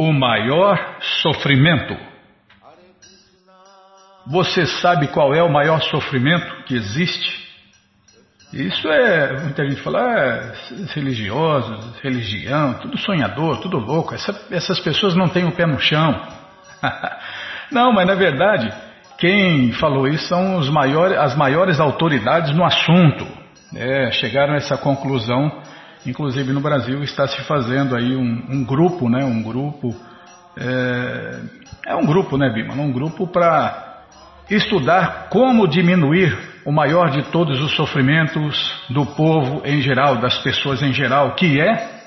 o maior sofrimento. Você sabe qual é o maior sofrimento que existe? Isso é, muita gente fala, é, religiosos, religião, tudo sonhador, tudo louco. Essa, essas pessoas não têm o pé no chão. não, mas na verdade, quem falou isso são maiores, as maiores autoridades no assunto. É, chegaram a essa conclusão Inclusive no Brasil está se fazendo aí um, um grupo, né? Um grupo é, é um grupo, né, Bima? Um grupo para estudar como diminuir o maior de todos os sofrimentos do povo em geral, das pessoas em geral, que é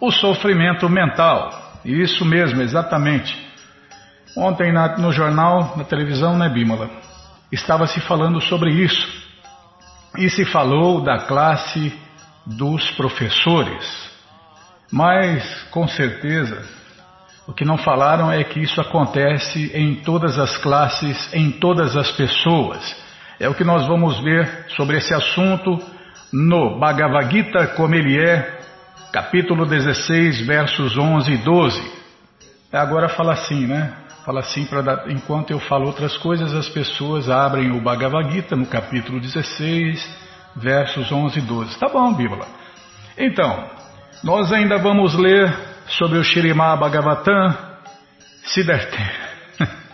o sofrimento mental. Isso mesmo, exatamente. Ontem na, no jornal, na televisão, né, Bímola? Estava se falando sobre isso. E se falou da classe dos professores, mas com certeza o que não falaram é que isso acontece em todas as classes, em todas as pessoas. É o que nós vamos ver sobre esse assunto no Bhagavad Gita, como ele é, capítulo 16, versos 11 e 12. Agora fala assim, né? Fala assim, para enquanto eu falo outras coisas, as pessoas abrem o Bhagavad Gita no capítulo 16, versos 11 e 12. Tá bom, Bíblia. Então, nós ainda vamos ler sobre o Shirimá Bhagavatam, se der tempo.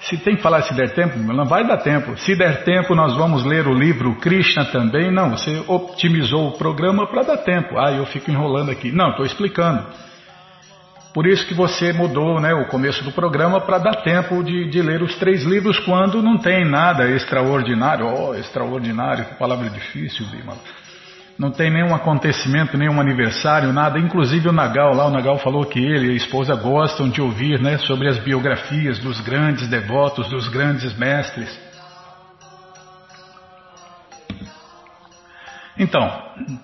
Se tem que falar se der tempo, não vai dar tempo. Se der tempo, nós vamos ler o livro Krishna também. Não, você optimizou o programa para dar tempo. Ah, eu fico enrolando aqui. Não, estou explicando. Por isso que você mudou né, o começo do programa para dar tempo de, de, ler os três livros quando não tem nada extraordinário. Oh, extraordinário, palavra difícil, Bimala. Não tem nenhum acontecimento, nenhum aniversário, nada. Inclusive o Nagal lá, o Nagal falou que ele e a esposa gostam de ouvir né, sobre as biografias dos grandes devotos, dos grandes mestres. Então,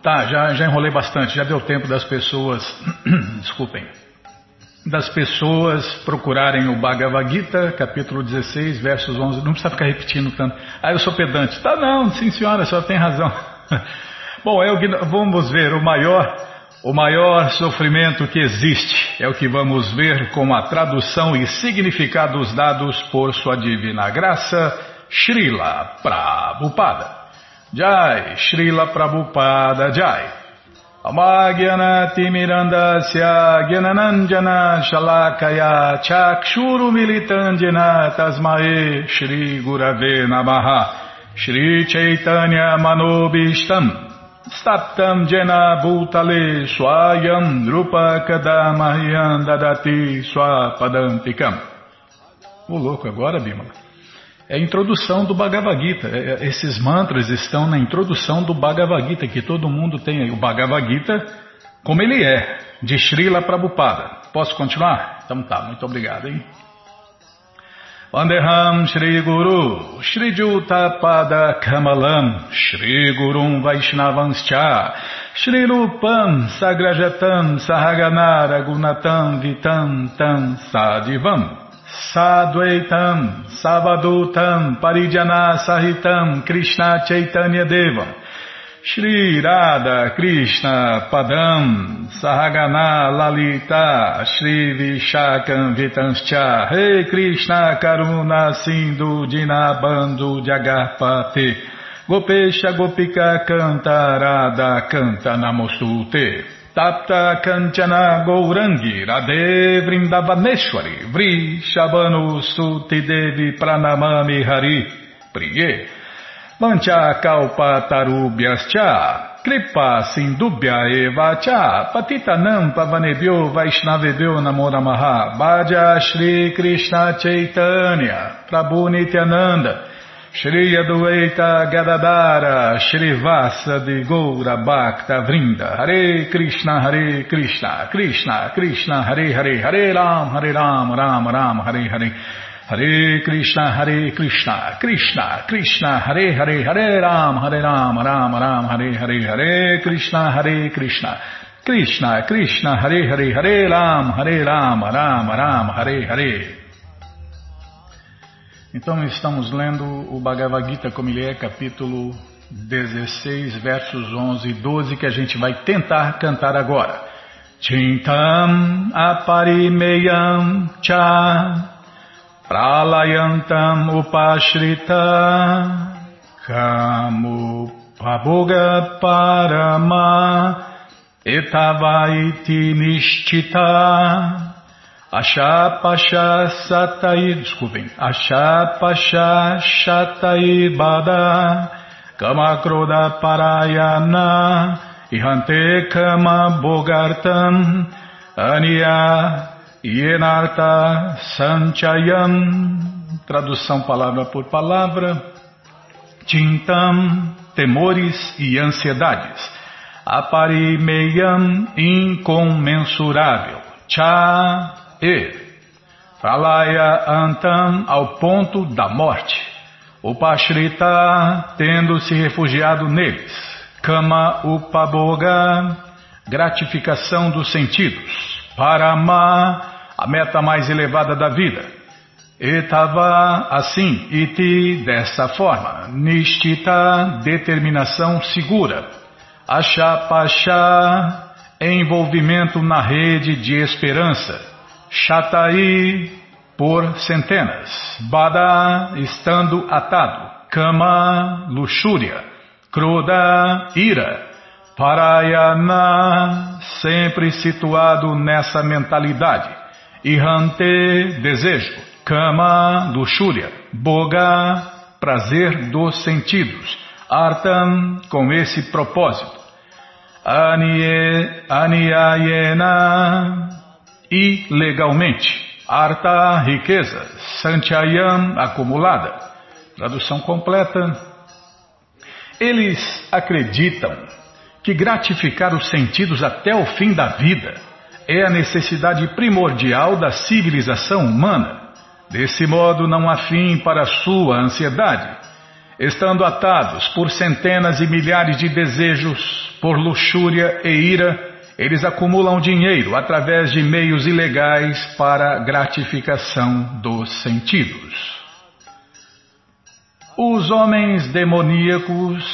tá, já, já enrolei bastante, já deu tempo das pessoas. Desculpem das pessoas procurarem o Bhagavad Gita, capítulo 16, versos 11. Não precisa ficar repetindo tanto. Ah, eu sou pedante. Tá, não, sim senhora, a senhora tem razão. Bom, é o que vamos ver, o maior, o maior sofrimento que existe é o que vamos ver com a tradução e significados dados por sua divina graça, Srila Prabhupada. Jai, Srila Prabhupada Jai. Amagyanatimirandasya Gyananandjana Shalakaya Chakshuru Militandjana Tasmae Shri Gurave Namaha. Shri Chaitanya Manobishtam Staptam Jena Bhutale Swayam Drupa Kadamahyam Dadati Swapadantikam O louco agora, Bimala é a introdução do Bhagavad Gita. É, é, esses mantras estão na introdução do Bhagavad Gita, que todo mundo tem aí. O Bhagavad Gita, como ele é, de Srila Prabhupada. Posso continuar? Então tá, muito obrigado, hein? Vandeham Shri Guru Shri Juta Pada Kamalam Shri Gurum Vaishnavanscha Shri Rupam Sagrajatam Sahaganara Gunatam Vitam Tam Sadivam Sadvaitam, Savadutam, Parijana Sahitam, Krishna Chaitanya Devam, Shri Radha Krishna Padam, Sahagana Lalita, Shri Vishakam Vitanscha, Rei Krishna Karuna Sindhu Dinabando Jagarpate, Gopesha Gopika Canta Radha Canta Namostute. Tapta Kanchana Gourangi Radhe Vrindavaneshwari Vri Shabanu Suti Devi Pranamami Hari Priye. Mancha Kalpa Tarubhyascha Kripa Sindubhya Eva Cha Patitanam Pavanebhyo Vaishnavebhyo Namoramaha Bhaja Shri Krishna Chaitanya Prabhu Nityananda Shri Adueta Gadadara Vasa de Goura Bhakta Vrinda. Hare Krishna Hare Krishna Krishna Krishna Hare Hare Hare Ram Hare Ram Ram Ram Hare Hare. Hare Krishna Hare Krishna Krishna Krishna Hare Hare Hare Ram Hare Ram Ram Ram Hare Hare Hare Krishna Hare Krishna. Krishna Krishna Hare Hare Hare Ram Hare Ram Ram Ram Hare Hare então estamos lendo o Bhagavad Gita como ele é, capítulo 16, versos 11 e 12, que a gente vai tentar cantar agora. Chintam aparimeyam cha pralayantam upashrita kamu paboga parama etavaiti nishtita Ashapasha satai, desculpem, Ashapasha shatai bada kamakroda parayana ihante kama bogartam ania yenarta sanchayam. Tradução palavra por palavra tintam temores e ansiedades. Aparimeyam incomensurável. Cha e Pralaya Antam ao ponto da morte. Upashrita tendo se refugiado neles. Kama Upaboga gratificação dos sentidos. Parama a meta mais elevada da vida. Etava assim, iti dessa forma. Nishtita determinação segura. Achapachá envolvimento na rede de esperança. Shatai por centenas, Bada estando atado, Kama luxúria, Kroda ira, Parayana sempre situado nessa mentalidade, Ihante desejo, Kama luxúria, Boga prazer dos sentidos, Artam com esse propósito, Anie, ilegalmente. Arta, riqueza. Sanchayam, acumulada. Tradução completa. Eles acreditam que gratificar os sentidos até o fim da vida é a necessidade primordial da civilização humana. Desse modo, não há fim para sua ansiedade. Estando atados por centenas e milhares de desejos, por luxúria e ira, eles acumulam dinheiro através de meios ilegais para gratificação dos sentidos. Os homens demoníacos,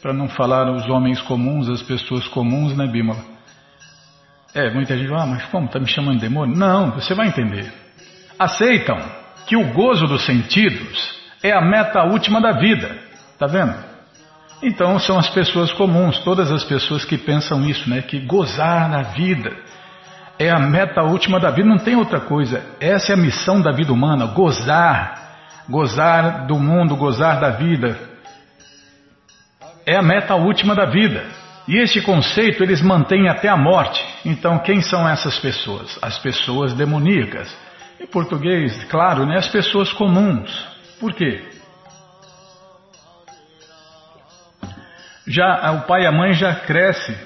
para não falar os homens comuns, as pessoas comuns, né, Bímola? É, muita gente ah, mas como, está me chamando de demônio? Não, você vai entender. Aceitam que o gozo dos sentidos é a meta última da vida, tá vendo? Então são as pessoas comuns, todas as pessoas que pensam isso, né? Que gozar na vida é a meta última da vida, não tem outra coisa. Essa é a missão da vida humana, gozar, gozar do mundo, gozar da vida. É a meta última da vida. E este conceito eles mantêm até a morte. Então, quem são essas pessoas? As pessoas demoníacas. Em português, claro, né? As pessoas comuns. Por quê? Já o pai e a mãe já cresce,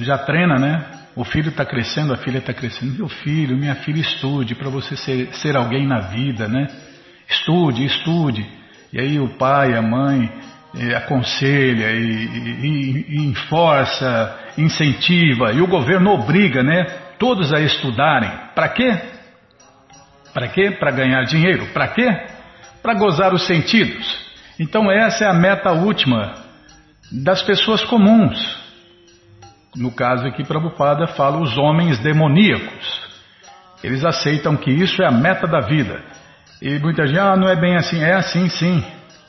já treina, né? O filho está crescendo, a filha está crescendo. Meu filho, minha filha, estude para você ser, ser alguém na vida, né? Estude, estude. E aí o pai, a mãe eh, aconselha e, e, e enforça, incentiva. E o governo obriga, né? Todos a estudarem. Para quê? Para quê? Para ganhar dinheiro. Para quê? Para gozar os sentidos. Então essa é a meta última das pessoas comuns. No caso aqui, Prabhupada fala os homens demoníacos. Eles aceitam que isso é a meta da vida. E muita gente, ah, não é bem assim. É assim, sim.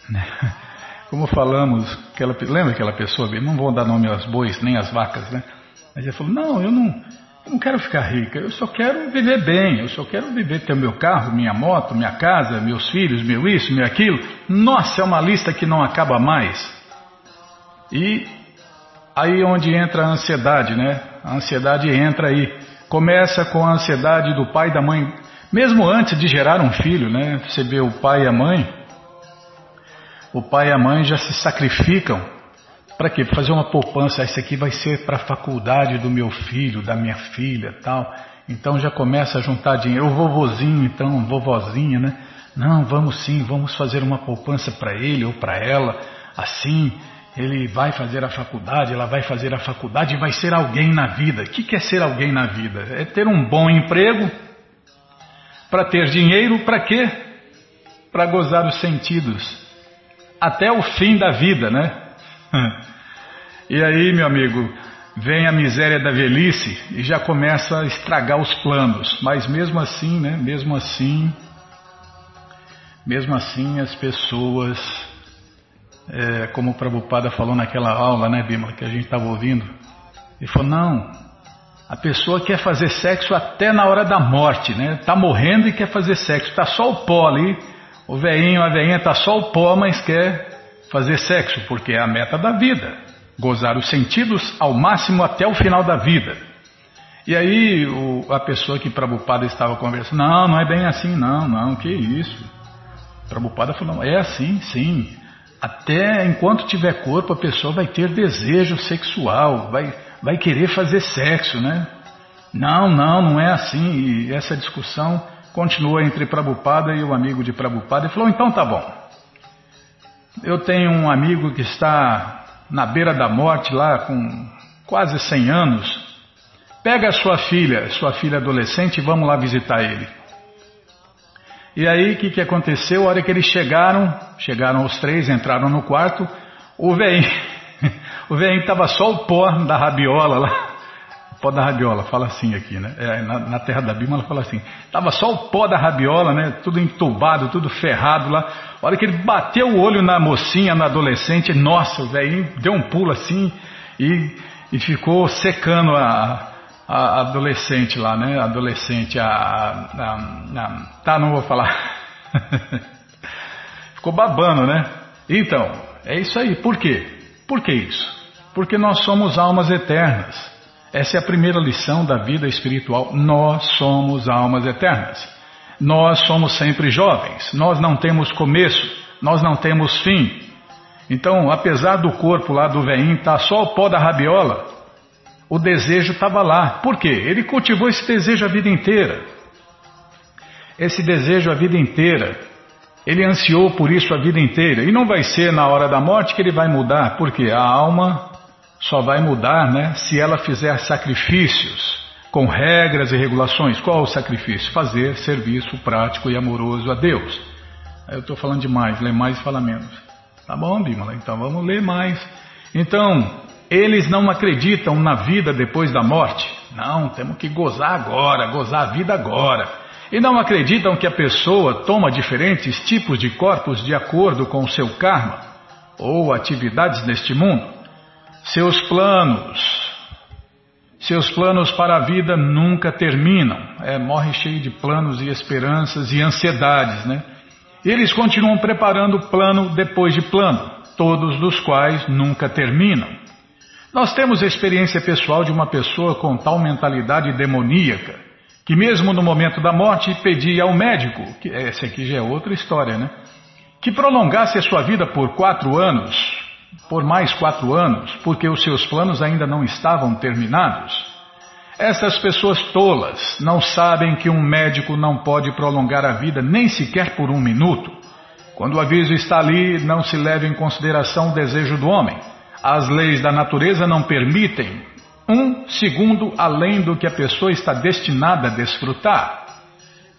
Como falamos, aquela, lembra aquela pessoa, não vou dar nome aos bois nem às vacas, né? Mas ele falou, não, eu não, eu não quero ficar rica, eu só quero viver bem, eu só quero viver, ter meu carro, minha moto, minha casa, meus filhos, meu isso, meu aquilo. Nossa, é uma lista que não acaba mais. E aí onde entra a ansiedade, né? A ansiedade entra aí. Começa com a ansiedade do pai e da mãe, mesmo antes de gerar um filho, né? Você vê o pai e a mãe, o pai e a mãe já se sacrificam para quê? Para fazer uma poupança. Isso aqui vai ser para a faculdade do meu filho, da minha filha, tal. Então já começa a juntar dinheiro. O vovozinho, então, vovozinha, né? Não, vamos sim, vamos fazer uma poupança para ele ou para ela, assim ele vai fazer a faculdade, ela vai fazer a faculdade e vai ser alguém na vida. O que é ser alguém na vida? É ter um bom emprego, para ter dinheiro, para quê? Para gozar os sentidos, até o fim da vida, né? E aí, meu amigo, vem a miséria da velhice e já começa a estragar os planos. Mas mesmo assim, né? Mesmo assim, mesmo assim as pessoas, é, como o Prabhupada falou naquela aula, né, Bima, que a gente estava ouvindo, ele falou, não, a pessoa quer fazer sexo até na hora da morte, né? Tá morrendo e quer fazer sexo, tá só o pó ali, o veinho, a veinha tá só o pó, mas quer fazer sexo, porque é a meta da vida gozar os sentidos ao máximo até o final da vida. E aí o, a pessoa que Prabhupada estava conversando, não, não é bem assim, não, não, que isso. Prabhupada falou, é assim, sim. Até enquanto tiver corpo, a pessoa vai ter desejo sexual, vai, vai querer fazer sexo, né? Não, não, não é assim. E essa discussão continua entre Prabhupada e o amigo de Prabhupada. Ele falou, então tá bom. Eu tenho um amigo que está na beira da morte, lá com quase 100 anos, pega a sua filha, sua filha adolescente, e vamos lá visitar ele. E aí, o que, que aconteceu? A hora que eles chegaram, chegaram os três, entraram no quarto, o velhinho, o velhinho estava só o pó da rabiola lá, pó da rabiola, fala assim aqui, né? É, na, na, terra da Bíblia ela fala assim, tava só o pó da rabiola, né? Tudo entubado, tudo ferrado lá. A hora que ele bateu o olho na mocinha, na adolescente, nossa, o velhinho deu um pulo assim e, e ficou secando a, a, adolescente lá, né? Adolescente, a, a, a, Tá, não vou falar. ficou babando, né? Então, é isso aí. Por quê? Por que isso? Porque nós somos almas eternas. Essa é a primeira lição da vida espiritual. Nós somos almas eternas. Nós somos sempre jovens. Nós não temos começo. Nós não temos fim. Então, apesar do corpo lá do veinho estar tá só o pó da rabiola, o desejo estava lá. Por quê? Ele cultivou esse desejo a vida inteira. Esse desejo a vida inteira. Ele ansiou por isso a vida inteira. E não vai ser na hora da morte que ele vai mudar, porque a alma só vai mudar né, se ela fizer sacrifícios com regras e regulações. Qual o sacrifício? Fazer serviço prático e amoroso a Deus. Eu estou falando demais, lê mais e fala menos. Tá bom, Bimala? Então vamos ler mais. Então, eles não acreditam na vida depois da morte. Não, temos que gozar agora, gozar a vida agora. E não acreditam que a pessoa toma diferentes tipos de corpos de acordo com o seu karma ou atividades neste mundo. Seus planos, seus planos para a vida nunca terminam. É, morre cheio de planos e esperanças e ansiedades, né? Eles continuam preparando plano depois de plano, todos dos quais nunca terminam. Nós temos a experiência pessoal de uma pessoa com tal mentalidade demoníaca que mesmo no momento da morte pedia ao médico, que essa aqui já é outra história, né? Que prolongasse a sua vida por quatro anos, por mais quatro anos, porque os seus planos ainda não estavam terminados. Essas pessoas tolas não sabem que um médico não pode prolongar a vida nem sequer por um minuto. Quando o aviso está ali, não se leva em consideração o desejo do homem. As leis da natureza não permitem um segundo além do que a pessoa está destinada a desfrutar.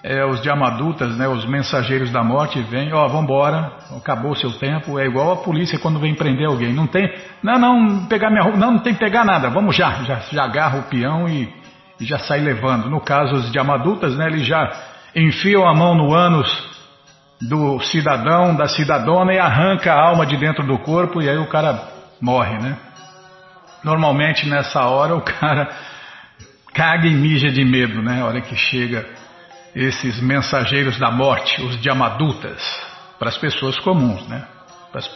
É, os Yamadutas, né, os mensageiros da morte, vêm, ó, oh, vambora, acabou o seu tempo, é igual a polícia quando vem prender alguém, não tem, não, não, pegar minha roupa, não, não tem que pegar nada, vamos já, já, já agarra o peão e, e já sai levando. No caso, os Yamadutas, né, eles já enfiam a mão no ânus do cidadão, da cidadona e arranca a alma de dentro do corpo. E aí o cara morre, né? Normalmente nessa hora o cara caga e mija de medo, né? A hora que chega esses mensageiros da morte, os Yamadutas, para as pessoas comuns, né?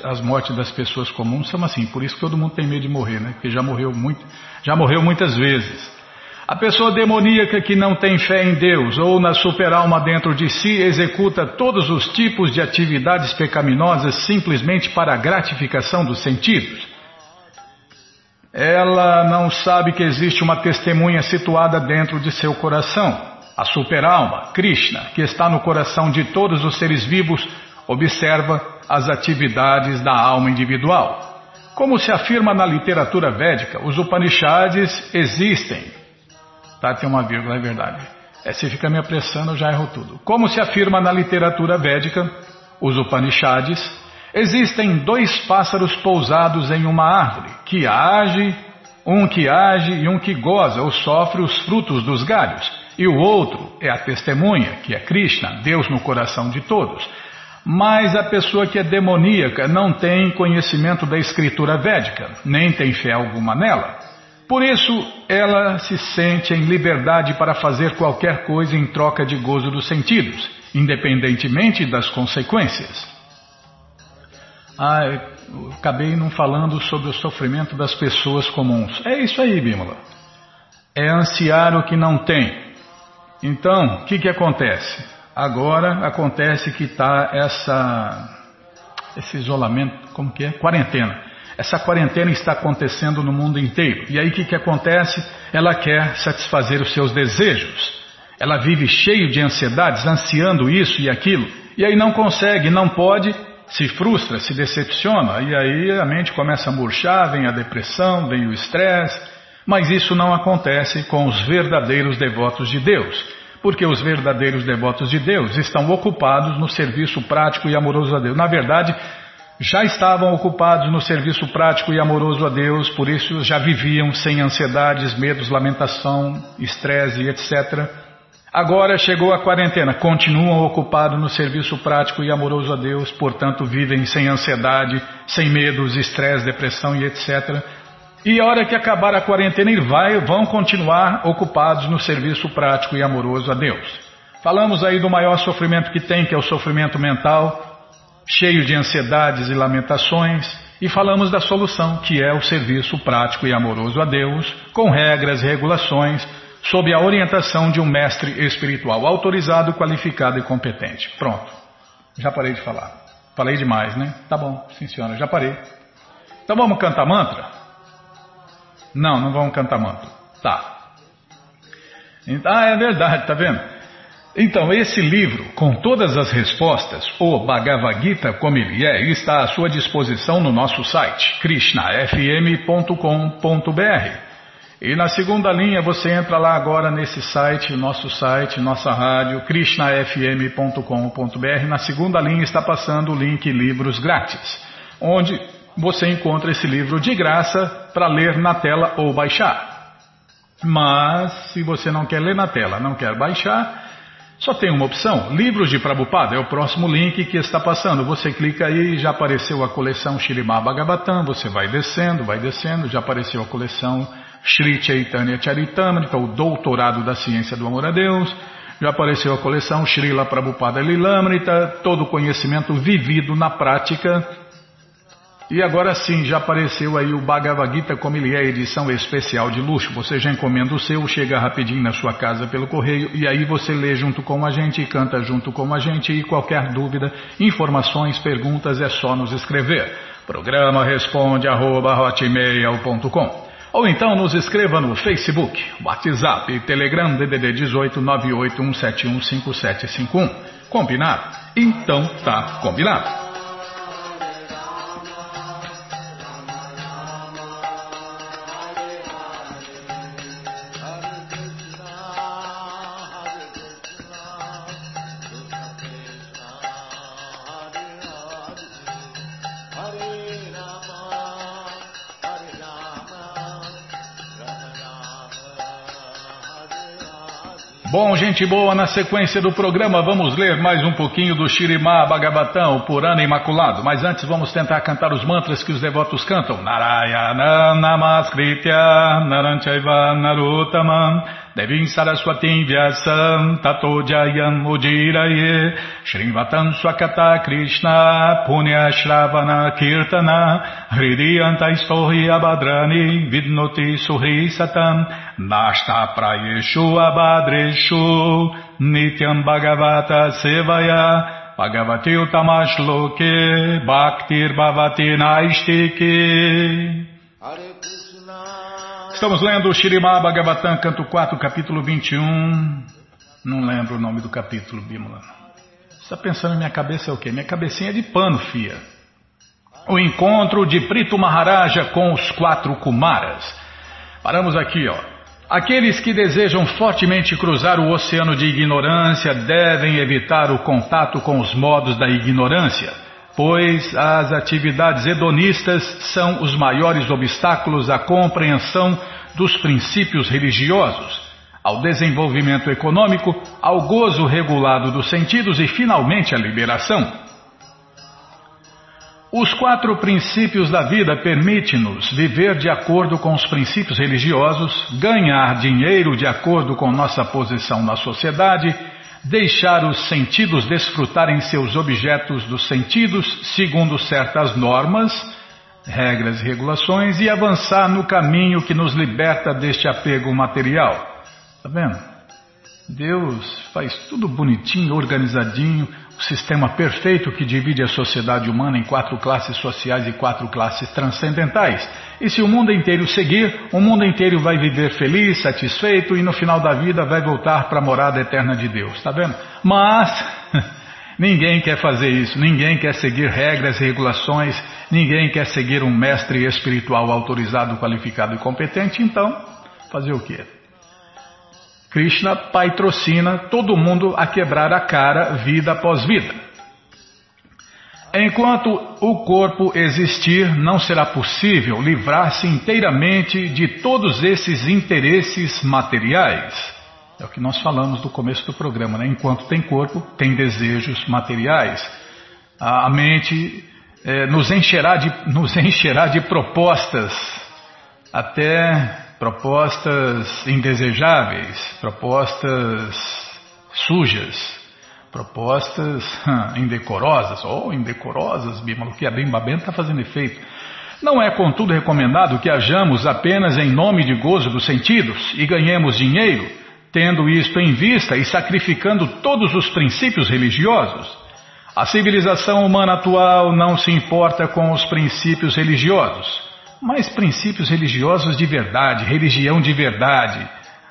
As mortes das pessoas comuns são assim, por isso todo mundo tem medo de morrer, né? Porque já morreu muito, já morreu muitas vezes. A pessoa demoníaca que não tem fé em Deus ou na superalma dentro de si executa todos os tipos de atividades pecaminosas simplesmente para a gratificação dos sentidos. Ela não sabe que existe uma testemunha situada dentro de seu coração. A superalma, Krishna, que está no coração de todos os seres vivos, observa as atividades da alma individual. Como se afirma na literatura védica, os Upanishads existem. Tá, tem uma vírgula, é verdade. É, se fica me apressando, eu já erro tudo. Como se afirma na literatura védica, os Upanishads, existem dois pássaros pousados em uma árvore, que age Um que age e um que goza ou sofre os frutos dos galhos. E o outro é a testemunha, que é Krishna, Deus no coração de todos. Mas a pessoa que é demoníaca não tem conhecimento da escritura védica, nem tem fé alguma nela. Por isso, ela se sente em liberdade para fazer qualquer coisa em troca de gozo dos sentidos, independentemente das consequências. Ah, acabei não falando sobre o sofrimento das pessoas comuns. É isso aí, Bímola. É ansiar o que não tem. Então, o que, que acontece? Agora acontece que está essa esse isolamento, como que é? Quarentena. Essa quarentena está acontecendo no mundo inteiro. E aí o que, que acontece? Ela quer satisfazer os seus desejos. Ela vive cheio de ansiedades, ansiando isso e aquilo. E aí não consegue, não pode, se frustra, se decepciona. E aí a mente começa a murchar, vem a depressão, vem o estresse. Mas isso não acontece com os verdadeiros devotos de Deus porque os verdadeiros devotos de Deus estão ocupados no serviço prático e amoroso a Deus. Na verdade, já estavam ocupados no serviço prático e amoroso a Deus, por isso já viviam sem ansiedades, medos, lamentação, estresse, etc. Agora chegou a quarentena, continuam ocupados no serviço prático e amoroso a Deus, portanto vivem sem ansiedade, sem medos, estresse, depressão e etc. E a hora que acabar a quarentena, vai, vão continuar ocupados no serviço prático e amoroso a Deus. Falamos aí do maior sofrimento que tem, que é o sofrimento mental, cheio de ansiedades e lamentações, e falamos da solução, que é o serviço prático e amoroso a Deus, com regras e regulações, sob a orientação de um mestre espiritual autorizado, qualificado e competente. Pronto. Já parei de falar. Falei demais, né? Tá bom, sim senhora, já parei. Então vamos cantar mantra? Não, não vamos cantar mantra. Tá. Ah, é verdade, tá vendo? Então, esse livro, com todas as respostas, o Bhagavad Gita como ele é, está à sua disposição no nosso site, krishnafm.com.br. E na segunda linha você entra lá agora nesse site, nosso site, nossa rádio, krishnafm.com.br. Na segunda linha está passando o link Livros Grátis, onde você encontra esse livro de graça para ler na tela ou baixar. Mas, se você não quer ler na tela, não quer baixar, só tem uma opção: Livros de Prabhupada. É o próximo link que está passando. Você clica aí, já apareceu a coleção Shirimá. Você vai descendo, vai descendo, já apareceu a coleção Sri Chaitanya Charitamrita, o Doutorado da Ciência do Amor a Deus. Já apareceu a coleção Srila Prabhupada Lilamrita, todo conhecimento vivido na prática e agora sim, já apareceu aí o Bhagavad Gita como ele é, edição especial de luxo. Você já encomenda o seu, chega rapidinho na sua casa pelo correio e aí você lê junto com a gente canta junto com a gente. E qualquer dúvida, informações, perguntas é só nos escrever. Programa responde arroba, ou então nos escreva no Facebook, WhatsApp Telegram DDD 18 981715751. Combinado? Então tá combinado. Bom, gente boa, na sequência do programa vamos ler mais um pouquinho do Shirimá Bhagavatam, Purana Imaculado. Mas antes vamos tentar cantar os mantras que os devotos cantam. Narayana Namaskritya Naranchaiva Narutamam Devim Saraswatim Vyasam Tato Jayam Ujiraye Shrivatam Swakata Krishna Punya Shravana Kirtana Hridiyanta Istohi Abhadrani Vidnoti Suhi Satam Nashta Prayeshu Abhadreshu Nityam Bhagavata Sevaya Bhagavati Utamashloke Bhaktir Bhavati Naistike Estamos lendo o Bhagavatam, canto 4, capítulo 21. Não lembro o nome do capítulo, Bímola. Você está pensando minha cabeça é o quê? Minha cabecinha é de pano, fia. O encontro de Prito Maharaja com os quatro Kumaras. Paramos aqui, ó. Aqueles que desejam fortemente cruzar o oceano de ignorância devem evitar o contato com os modos da ignorância pois as atividades hedonistas são os maiores obstáculos à compreensão dos princípios religiosos, ao desenvolvimento econômico, ao gozo regulado dos sentidos e, finalmente, à liberação. Os quatro princípios da vida permitem-nos viver de acordo com os princípios religiosos, ganhar dinheiro de acordo com nossa posição na sociedade, deixar os sentidos desfrutarem seus objetos dos sentidos segundo certas normas, regras e regulações e avançar no caminho que nos liberta deste apego material. Tá vendo? Deus faz tudo bonitinho, organizadinho, o sistema perfeito que divide a sociedade humana em quatro classes sociais e quatro classes transcendentais. E se o mundo inteiro seguir, o mundo inteiro vai viver feliz, satisfeito e no final da vida vai voltar para a morada eterna de Deus, está vendo? Mas ninguém quer fazer isso, ninguém quer seguir regras e regulações, ninguém quer seguir um mestre espiritual autorizado, qualificado e competente, então fazer o quê? Krishna patrocina todo mundo a quebrar a cara vida após vida. Enquanto o corpo existir, não será possível livrar-se inteiramente de todos esses interesses materiais. É o que nós falamos no começo do programa, né? Enquanto tem corpo, tem desejos materiais. A mente é, nos, encherá de, nos encherá de propostas até propostas indesejáveis, propostas sujas, propostas indecorosas, ou oh, indecorosas, Bímola, que a Bimbabenta está fazendo efeito. Não é, contudo, recomendado que hajamos apenas em nome de gozo dos sentidos e ganhemos dinheiro, tendo isto em vista e sacrificando todos os princípios religiosos. A civilização humana atual não se importa com os princípios religiosos mas princípios religiosos de verdade, religião de verdade,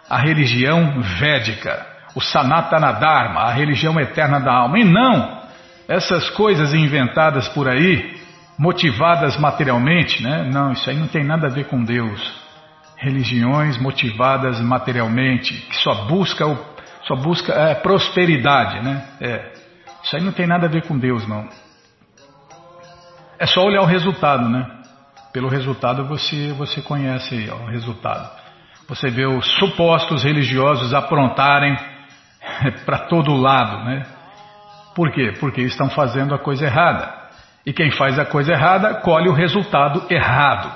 a religião védica, o Sanatana Dharma, a religião eterna da alma. E não essas coisas inventadas por aí, motivadas materialmente, né? Não, isso aí não tem nada a ver com Deus. Religiões motivadas materialmente, que só busca o, só busca é, prosperidade, né? É, isso aí não tem nada a ver com Deus, não. É só olhar o resultado, né? Pelo resultado você, você conhece ó, o resultado. Você vê os supostos religiosos aprontarem para todo lado, né? Por quê? Porque estão fazendo a coisa errada. E quem faz a coisa errada colhe o resultado errado.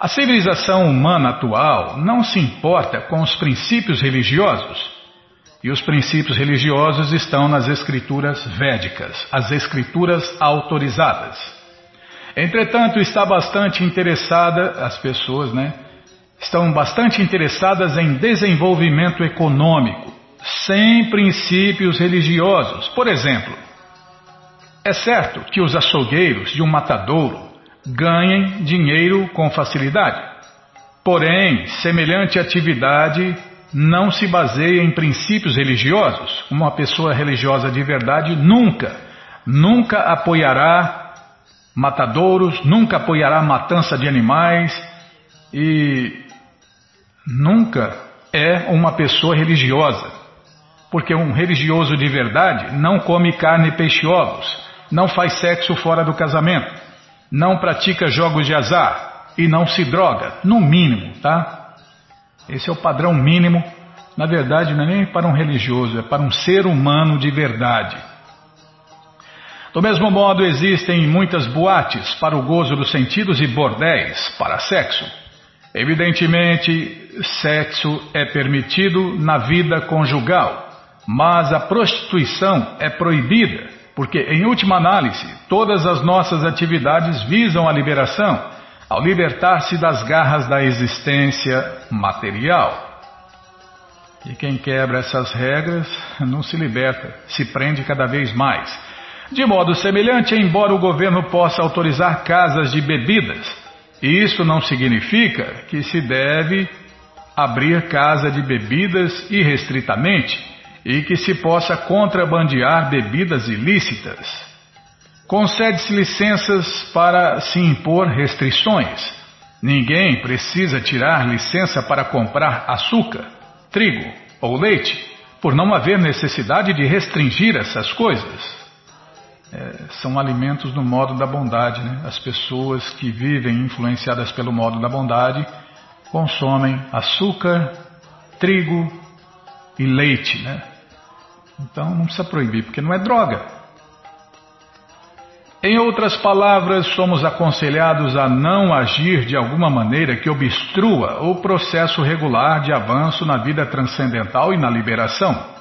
A civilização humana atual não se importa com os princípios religiosos. E os princípios religiosos estão nas escrituras védicas, as escrituras autorizadas. Entretanto, está bastante interessada, as pessoas, né? Estão bastante interessadas em desenvolvimento econômico, sem princípios religiosos. Por exemplo, é certo que os açougueiros de um matadouro ganhem dinheiro com facilidade. Porém, semelhante atividade não se baseia em princípios religiosos. Uma pessoa religiosa de verdade nunca, nunca apoiará matadouros, nunca apoiará matança de animais e nunca é uma pessoa religiosa. Porque um religioso de verdade não come carne, peixe e ovos, não faz sexo fora do casamento, não pratica jogos de azar e não se droga, no mínimo, tá? Esse é o padrão mínimo. Na verdade, não é nem para um religioso, é para um ser humano de verdade. Do mesmo modo, existem muitas boates para o gozo dos sentidos e bordéis para sexo. Evidentemente, sexo é permitido na vida conjugal, mas a prostituição é proibida, porque, em última análise, todas as nossas atividades visam a liberação, ao libertar-se das garras da existência material. E quem quebra essas regras não se liberta, se prende cada vez mais. De modo semelhante, embora o governo possa autorizar casas de bebidas, isso não significa que se deve abrir casa de bebidas irrestritamente e que se possa contrabandear bebidas ilícitas. Concede-se licenças para se impor restrições. Ninguém precisa tirar licença para comprar açúcar, trigo ou leite, por não haver necessidade de restringir essas coisas. é, são alimentos no modo da bondade. Né? As pessoas que vivem influenciadas pelo modo da bondade consomem açúcar, trigo e leite. Né? Então não precisa proibir, porque não é droga. Em outras palavras, somos aconselhados a não agir de alguma maneira que obstrua o processo regular de avanço na vida transcendental e na liberação.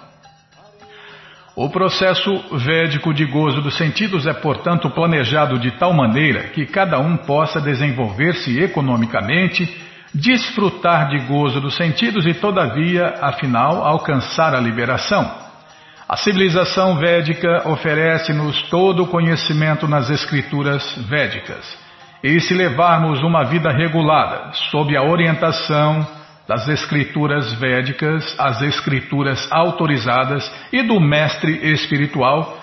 O processo védico de gozo dos sentidos é, portanto, planejado de tal maneira que cada um possa desenvolver-se economicamente, desfrutar de gozo dos sentidos e, todavia, afinal, alcançar a liberação. A civilização védica oferece-nos todo o conhecimento nas escrituras védicas. E se levarmos uma vida regulada, sob a orientação das escrituras védicas, as escrituras autorizadas e do mestre espiritual,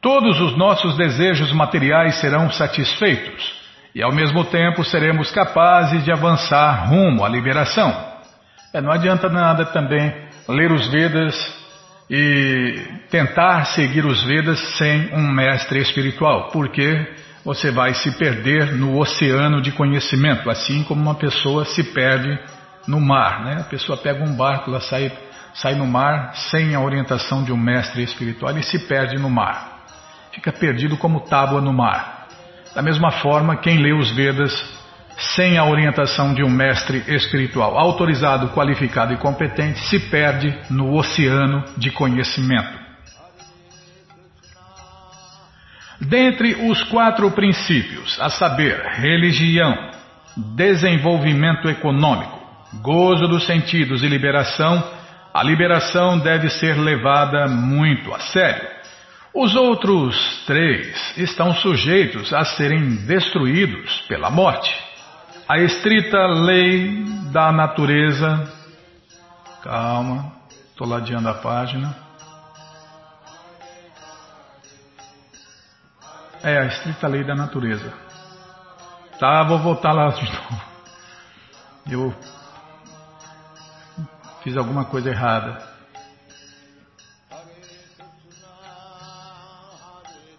todos os nossos desejos materiais serão satisfeitos e ao mesmo tempo seremos capazes de avançar rumo à liberação. É, não adianta nada também ler os Vedas e tentar seguir os Vedas sem um mestre espiritual, porque você vai se perder no oceano de conhecimento, assim como uma pessoa se perde no mar. Né? A pessoa pega um barco, ela sai, sai no mar sem a orientação de um mestre espiritual e se perde no mar. Fica perdido como tábua no mar. Da mesma forma, quem lê os Vedas sem a orientação de um mestre espiritual autorizado, qualificado e competente se perde no oceano de conhecimento. Dentre os quatro princípios, a saber, religião, desenvolvimento econômico, gozo dos sentidos e liberação, a liberação deve ser levada muito a sério. Os outros três estão sujeitos a serem destruídos pela morte. A estrita lei da natureza. Calma, estou ladeando a página. É a estrita lei da natureza. Tá, vou voltar lá de novo. Eu fiz alguma coisa errada.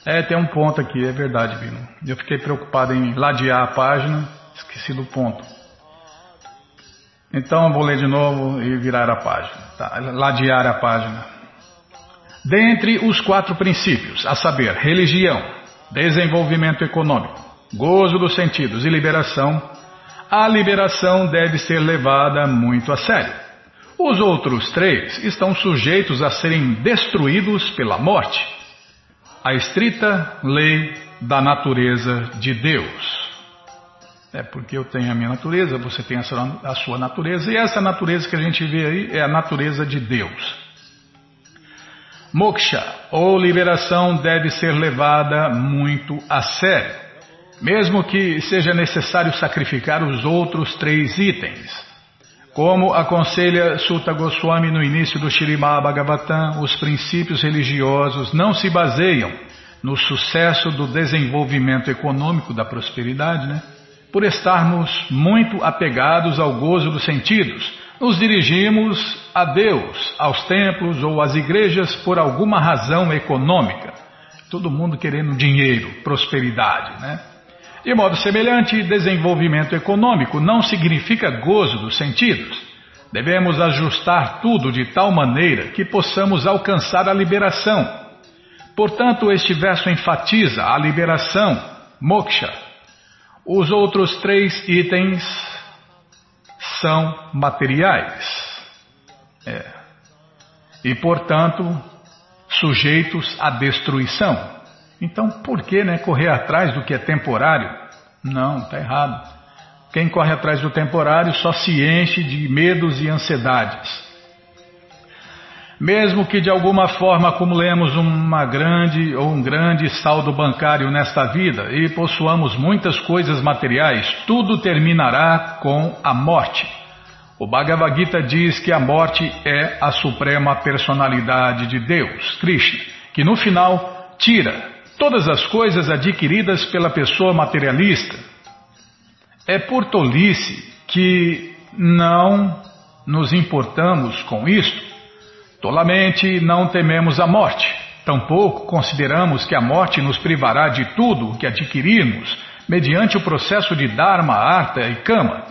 É, tem um ponto aqui, é verdade, Bino. Eu fiquei preocupado em ladear a página, esqueci do ponto. Então vou ler de novo e virar a página. Tá, ladear a página. Dentre os quatro princípios, a saber, religião, desenvolvimento econômico, gozo dos sentidos e liberação, a liberação deve ser levada muito a sério. Os outros três estão sujeitos a serem destruídos pela morte. A estrita lei da natureza de Deus. É porque eu tenho a minha natureza, você tem a sua natureza, e essa natureza que a gente vê aí é a natureza de Deus. Moksha, ou liberação, deve ser levada muito a sério, mesmo que seja necessário sacrificar os outros três itens. Como aconselha Sutta Goswami no início do Shirimá Bhagavatam, os princípios religiosos não se baseiam no sucesso do desenvolvimento econômico da prosperidade, né? Por estarmos muito apegados ao gozo dos sentidos, nos dirigimos a Deus, aos templos ou às igrejas por alguma razão econômica. Todo mundo querendo dinheiro, prosperidade, né? De modo semelhante, desenvolvimento econômico não significa gozo dos sentidos. Devemos ajustar tudo de tal maneira que possamos alcançar a liberação. Portanto, este verso enfatiza a liberação, moksha. Os outros três itens são materiais. É. E, portanto, sujeitos à destruição. Então, por que né, correr atrás do que é temporário? Não, está errado. Quem corre atrás do temporário só se enche de medos e ansiedades. Mesmo que de alguma forma acumulemos uma grande ou um grande saldo bancário nesta vida e possuamos muitas coisas materiais, tudo terminará com a morte. O Bhagavad Gita diz que a morte é a suprema personalidade de Deus, Krishna, que no final tira todas as coisas adquiridas pela pessoa materialista. É por tolice que não nos importamos com isto. Tolamente não tememos a morte. Tampouco consideramos que a morte nos privará de tudo o que adquirirmos mediante o processo de Dharma, Artha e Kama.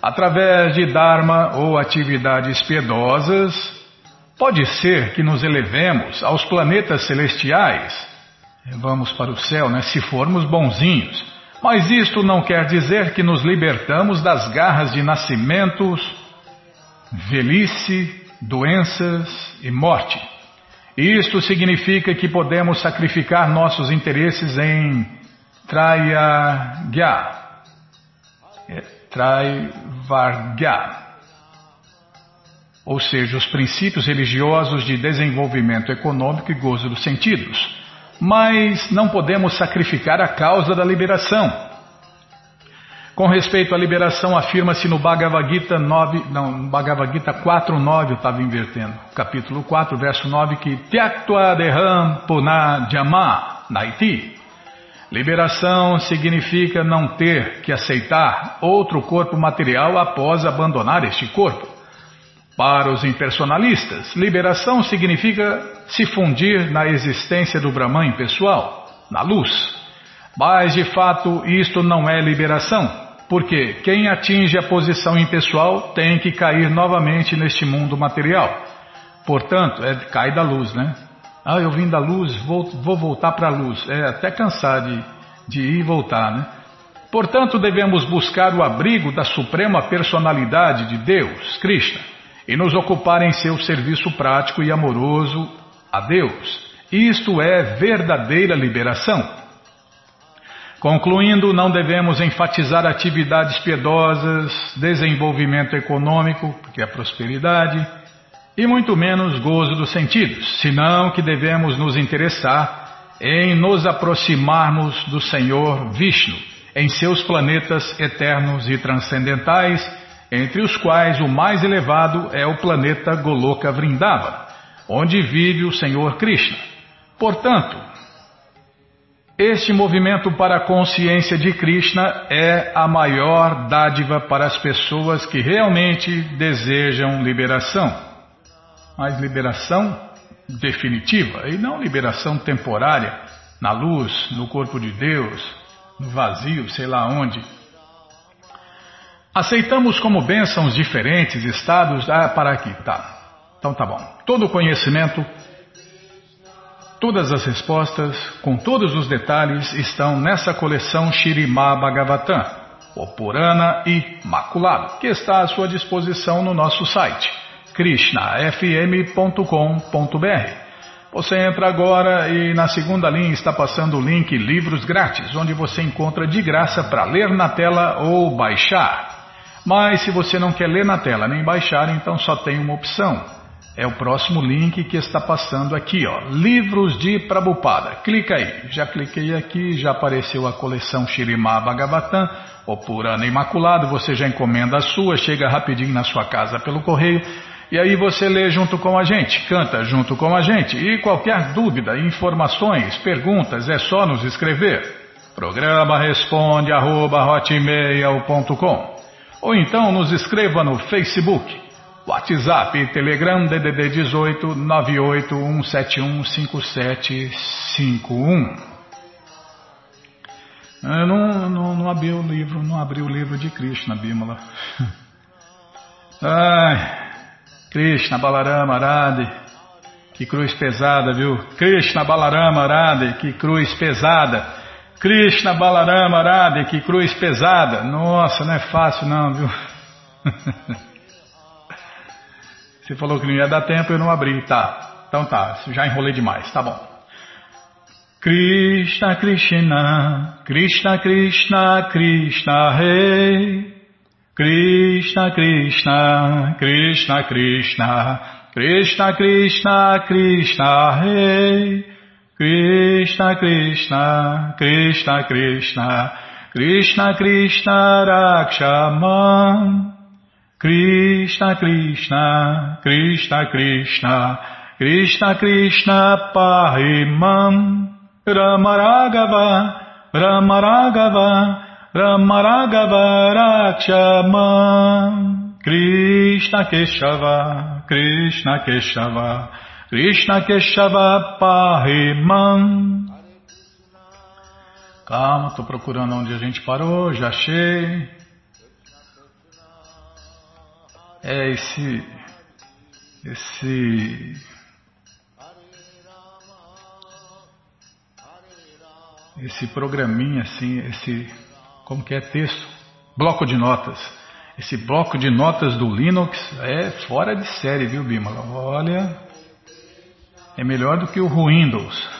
Através de Dharma ou atividades piedosas, pode ser que nos elevemos aos planetas celestiais. Vamos para o céu, né? Se formos bonzinhos. Mas isto não quer dizer que nos libertamos das garras de nascimentos, velhice, doenças e morte. Isto significa que podemos sacrificar nossos interesses em Trayagya, é, Traivargya, ou seja, os princípios religiosos de desenvolvimento econômico e gozo dos sentidos. Mas não podemos sacrificar a causa da liberação. Com respeito à liberação, afirma-se no Bhagavad Gita 9, não, Bhagavad Gita 4.9, eu estava invertendo, capítulo 4, verso 9, que Tyaktva Deham Punajama Naiti. Liberação significa não ter que aceitar outro corpo material após abandonar este corpo. Para os impersonalistas, liberação significa se fundir na existência do Brahman pessoal, na luz. Mas de fato isto não é liberação. Porque quem atinge a posição impessoal tem que cair novamente neste mundo material. Portanto, é, cai da luz, né? Ah, eu vim da luz, vou, vou voltar para a luz. É até cansar de, de ir e voltar, né? Portanto, devemos buscar o abrigo da suprema personalidade de Deus, Krishna, e nos ocupar em seu serviço prático e amoroso a Deus. Isto é verdadeira liberação. Concluindo, não devemos enfatizar atividades piedosas, desenvolvimento econômico, que é prosperidade, e muito menos gozo dos sentidos, senão que devemos nos interessar em nos aproximarmos do Senhor Vishnu, em seus planetas eternos e transcendentais, entre os quais o mais elevado é o planeta Goloka Vrindava, onde vive o Senhor Krishna. Portanto, este movimento para a consciência de Krishna é a maior dádiva para as pessoas que realmente desejam liberação. Mas liberação definitiva e não liberação temporária, na luz, no corpo de Deus, no vazio, sei lá onde. Aceitamos como bênçãos diferentes estados. Ah, para aqui, tá. Então tá bom. Todo conhecimento Todas as respostas, com todos os detalhes, estão nessa coleção Shirimá Bhagavatam, o Purana Imaculado, que está à sua disposição no nosso site krishnafm.com.br. Você entra agora e na segunda linha está passando o link Livros Grátis, onde você encontra de graça para ler na tela ou baixar. Mas se você não quer ler na tela nem baixar, então só tem uma opção é o próximo link que está passando aqui, ó. Livros de Prabhupada. Clica aí. Já cliquei aqui, já apareceu a coleção Shirimá Bhagavatam, o Purana Imaculado. Você já encomenda a sua, chega rapidinho na sua casa pelo correio. E aí você lê junto com a gente, canta junto com a gente. E qualquer dúvida, informações, perguntas, é só nos escrever. Programa responde arroba, Ou então nos escreva no Facebook WhatsApp, Telegram, DDD 18 981715751. Eu não, não, não abri o livro, não abri o livro de Krishna, Bímola. Ai, Krishna Balarama Arade, que cruz pesada, viu? Krishna Balarama Arade, que cruz pesada. Krishna Balarama Arade, que cruz pesada. Nossa, não é fácil não, viu? Você falou que não ia dar tempo, eu não abri. Tá. Então tá, já enrolei demais. Tá bom. Krishna Krishna, Krishna Krishna, Krishna Rei. Krishna Krishna, Krishna Krishna, Krishna Krishna, Krishna Rei. Krishna Krishna, Krishna Krishna, Krishna Krishna Rakshaman. Krishna Krishna, Krishna Krishna, Krishna Krishna Pahimam, Ramaragava, Ramaragava, Ramaragava Rakshamam, Krishna Keshava, Krishna Keshava, Krishna Keshava Pahiman. Calma, estou procurando onde a gente parou, já achei. É esse. Esse. Esse programinha assim, esse. Como que é texto? Bloco de notas. Esse bloco de notas do Linux é fora de série, viu, Bimala? Olha, é melhor do que o Windows.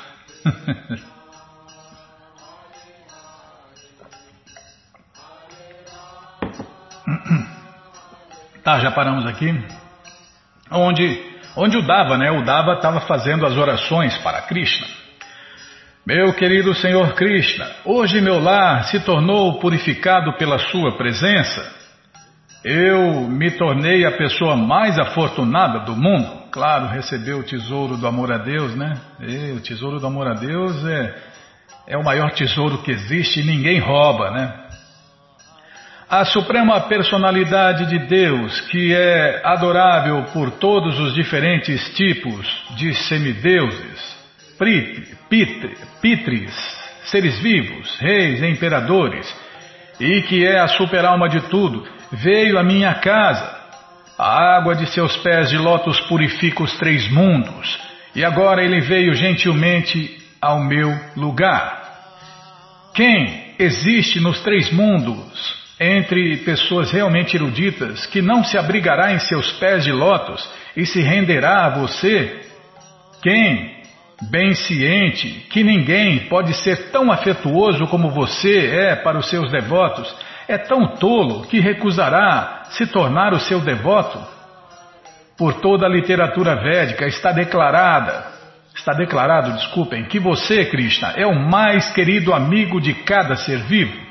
tá, já paramos aqui. Onde, onde o Dava, né? O Dava estava fazendo as orações para Krishna. Meu querido Senhor Krishna, hoje meu lar se tornou purificado pela Sua presença. Eu me tornei a pessoa mais afortunada do mundo. Claro, recebeu o tesouro do amor a Deus, né? E o tesouro do amor a Deus é, é o maior tesouro que existe e ninguém rouba, né? A suprema personalidade de Deus, que é adorável por todos os diferentes tipos de semideuses, pitris, seres vivos, reis imperadores, e que é a superalma de tudo, veio à minha casa. A água de seus pés de lótus purifica os três mundos, e agora ele veio gentilmente ao meu lugar. Quem existe nos três mundos, entre pessoas realmente eruditas, que não se abrigará em seus pés de lótus e se renderá a você? Quem, bem ciente que ninguém pode ser tão afetuoso como você é para os seus devotos, é tão tolo que recusará se tornar o seu devoto? Por toda a literatura védica está declarada, está declarado, desculpem, que você, Krishna, é o mais querido amigo de cada ser vivo.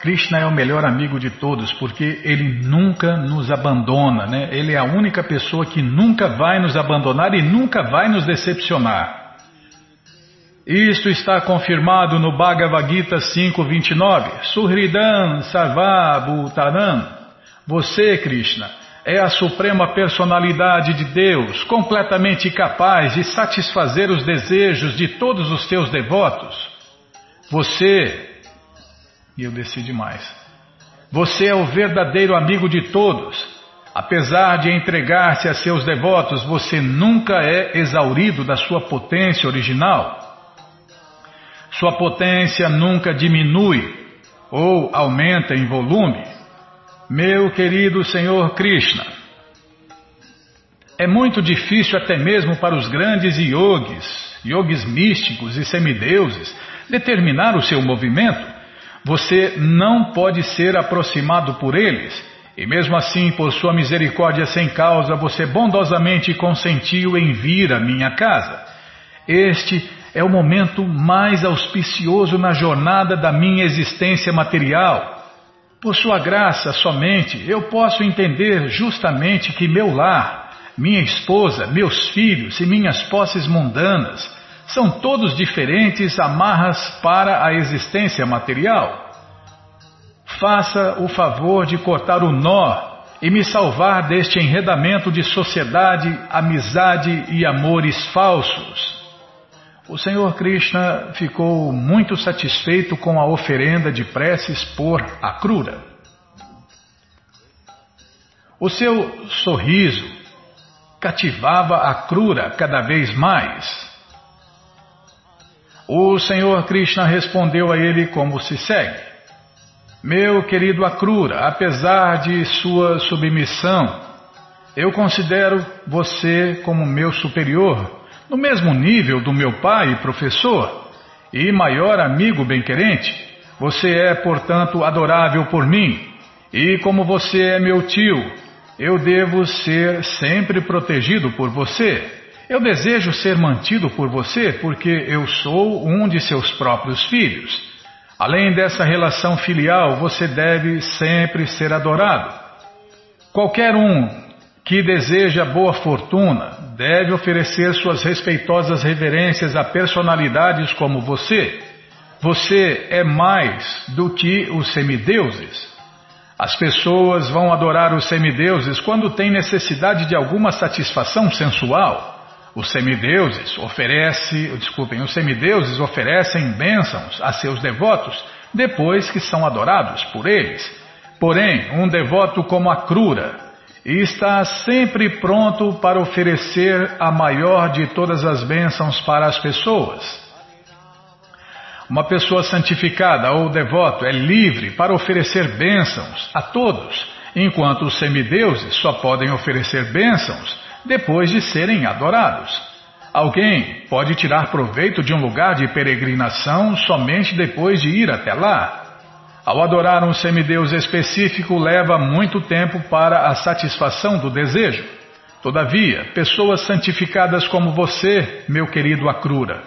Krishna é o melhor amigo de todos porque ele nunca nos abandona, né? Ele é a única pessoa que nunca vai nos abandonar e nunca vai nos decepcionar. Isto está confirmado no Bhagavad Gita 5.29. Surhridan Sarvabhutaram. Você, Krishna, é a suprema personalidade de Deus, completamente capaz de satisfazer os desejos de todos os seus devotos. Você, e eu desci demais, você é o verdadeiro amigo de todos. Apesar de entregar-se a seus devotos, você nunca é exaurido da sua potência original. Sua potência nunca diminui ou aumenta em volume. Meu querido Senhor Krishna, é muito difícil até mesmo para os grandes yogis, yogis místicos e semideuses, determinar o seu movimento. Você não pode ser aproximado por eles, e mesmo assim, por sua misericórdia sem causa, você bondosamente consentiu em vir à minha casa. Este é o momento mais auspicioso na jornada da minha existência material. Por sua graça somente eu posso entender justamente que meu lar, minha esposa, meus filhos e minhas posses mundanas são todos diferentes amarras para a existência material. Faça o favor de cortar o nó e me salvar deste enredamento de sociedade, amizade e amores falsos. O Senhor Krishna ficou muito satisfeito com a oferenda de preces por Akrura. O seu sorriso cativava Akrura cada vez mais. O Senhor Krishna respondeu a ele como se segue: Meu querido Akrura, apesar de sua submissão, eu considero você como meu superior no mesmo nível do meu pai professor, e maior amigo bem-querente. Você é, portanto, adorável por mim, e como você é meu tio, eu devo ser sempre protegido por você. Eu desejo ser mantido por você porque eu sou um de seus próprios filhos. Além dessa relação filial, você deve sempre ser adorado. Qualquer um que deseja boa fortuna deve oferecer suas respeitosas reverências a personalidades como você. Você é mais do que os semideuses. As pessoas vão adorar os semideuses quando têm necessidade de alguma satisfação sensual. Os semideuses oferecem, desculpem, os semideuses oferecem bênçãos a seus devotos depois que são adorados por eles. Porém, um devoto como a Crura está sempre pronto para oferecer a maior de todas as bênçãos para as pessoas. Uma pessoa santificada ou devoto é livre para oferecer bênçãos a todos, enquanto os semideuses só podem oferecer bênçãos depois de serem adorados. Alguém pode tirar proveito de um lugar de peregrinação somente depois de ir até lá. Ao adorar um semideus específico, leva muito tempo para a satisfação do desejo. Todavia, pessoas santificadas como você, meu querido Akrura,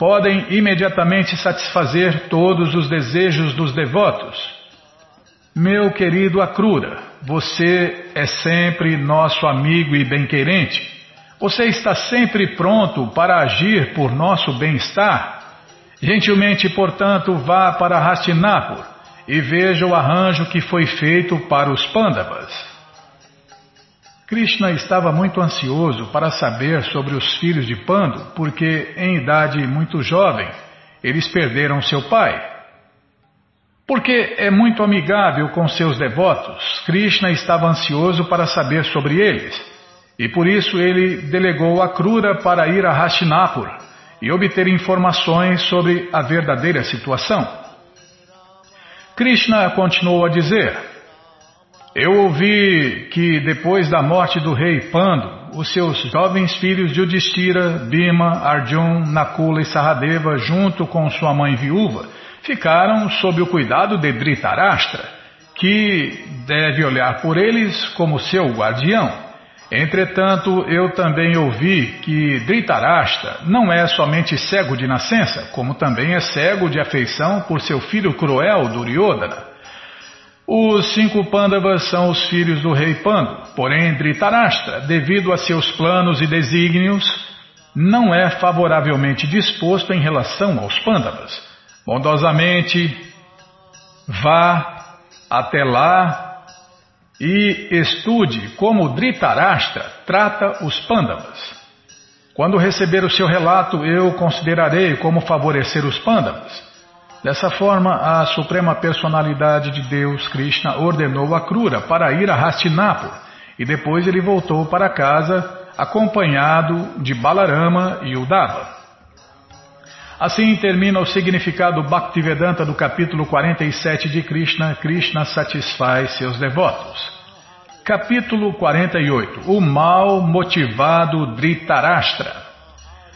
podem imediatamente satisfazer todos os desejos dos devotos. Meu querido Akrura, você é sempre nosso amigo e bem-querente. Você está sempre pronto para agir por nosso bem-estar. Gentilmente, portanto, vá para Hastinapur e veja o arranjo que foi feito para os Pandavas. Krishna estava muito ansioso para saber sobre os filhos de Pandu, porque, em idade muito jovem, eles perderam seu pai. Porque é muito amigável com seus devotos, Krishna estava ansioso para saber sobre eles, e por isso ele delegou a Krura para ir a Hastinapur e obter informações sobre a verdadeira situação. Krishna continuou a dizer: eu ouvi que depois da morte do rei Pando, os seus jovens filhos Yudhishthira, Bima, Arjun, Nakula e Saradeva, junto com sua mãe viúva, ficaram sob o cuidado de Dhritarashtra, que deve olhar por eles como seu guardião. Entretanto, eu também ouvi que Dhritarashtra não é somente cego de nascença, como também é cego de afeição por seu filho cruel Duryodhana. Os cinco Pandavas são os filhos do rei Pandu, porém Dhritarashtra, devido a seus planos e desígnios, não é favoravelmente disposto em relação aos Pandavas. Bondosamente, vá até lá e estude como Dhritarashtra trata os Pandavas. Quando receber o seu relato, eu considerarei como favorecer os Pandavas. Dessa forma, a Suprema Personalidade de Deus, Krishna, ordenou a Krura para ir a Hastinapur e depois ele voltou para casa acompanhado de Balarama e Udava. Assim termina o significado Bhaktivedanta do capítulo 47 de Krishna, Krishna satisfaz seus devotos. Capítulo 48 O mal motivado Dhritarashtra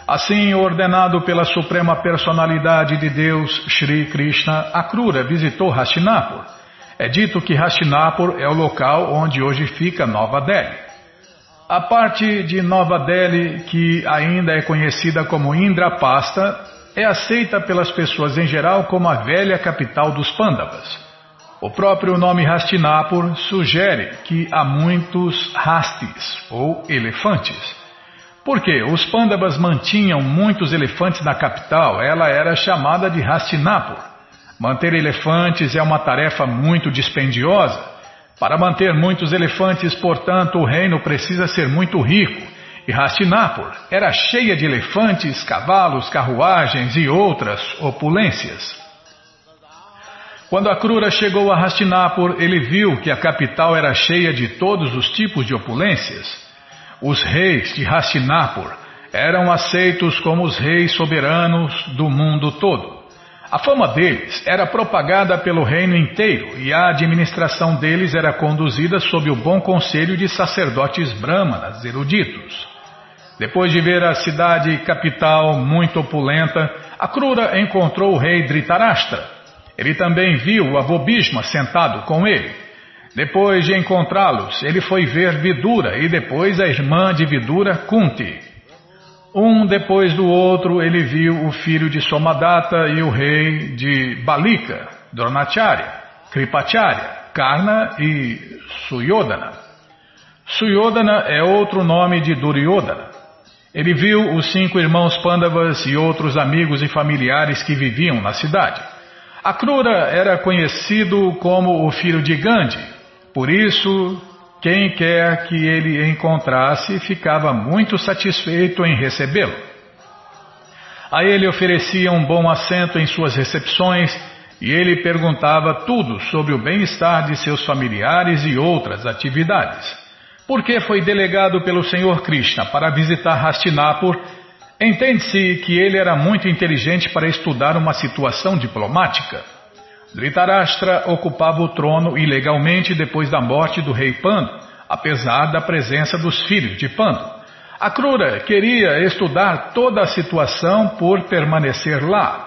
Assim, ordenado pela Suprema Personalidade de Deus, Sri Krishna, Akrura visitou Hastinapur. É dito que Hastinapur é o local onde hoje fica Nova Delhi. A parte de Nova Delhi, que ainda é conhecida como Indrapasta, é aceita pelas pessoas em geral como a velha capital dos Pandavas. O próprio nome Hastinapur sugere que há muitos hastis, ou elefantes. Porque os Pandavas mantinham muitos elefantes na capital, ela era chamada de Hastinapur. Manter elefantes é uma tarefa muito dispendiosa. Para manter muitos elefantes, portanto, o reino precisa ser muito rico. E Hastinapur era cheia de elefantes, cavalos, carruagens e outras opulências. Quando a Krura chegou a Hastinapur, ele viu que a capital era cheia de todos os tipos de opulências. Os reis de Hastinapur eram aceitos como os reis soberanos do mundo todo. A fama deles era propagada pelo reino inteiro e a administração deles era conduzida sob o bom conselho de sacerdotes brahmanas eruditos. Depois de ver a cidade capital muito opulenta, a Krura encontrou o rei Dhritarashtra. Ele também viu o avô Bhishma sentado com ele. Depois de encontrá-los, ele foi ver Vidura e depois a irmã de Vidura, Kunti. Um depois do outro, ele viu o filho de Somadatta e o rei de Balika, Dronacharya, Kripacharya, Karna e Suyodhana. Suyodhana é outro nome de Duryodhana. Ele viu os cinco irmãos Pandavas e outros amigos e familiares que viviam na cidade. Akrura era conhecido como o filho de Gandhi, Por isso, quem quer que ele encontrasse ficava muito satisfeito em recebê-lo. A ele oferecia um bom assento em suas recepções e ele perguntava tudo sobre o bem-estar de seus familiares e outras atividades. Porque foi delegado pelo Senhor Krishna para visitar Hastinapur, entende-se que ele era muito inteligente para estudar uma situação diplomática. Dhritarashtra ocupava o trono ilegalmente depois da morte do rei Pando, apesar da presença dos filhos de Pando. A Krura queria estudar toda a situação por permanecer lá.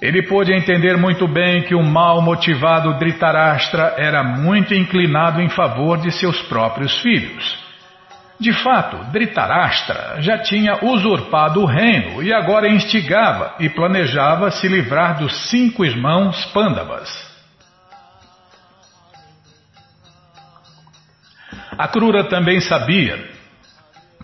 Ele pôde entender muito bem que o mal motivado Dhritarashtra era muito inclinado em favor de seus próprios filhos. De fato, Dhritarashtra já tinha usurpado o reino e agora instigava e planejava se livrar dos cinco irmãos Pandavas. A Krura também sabia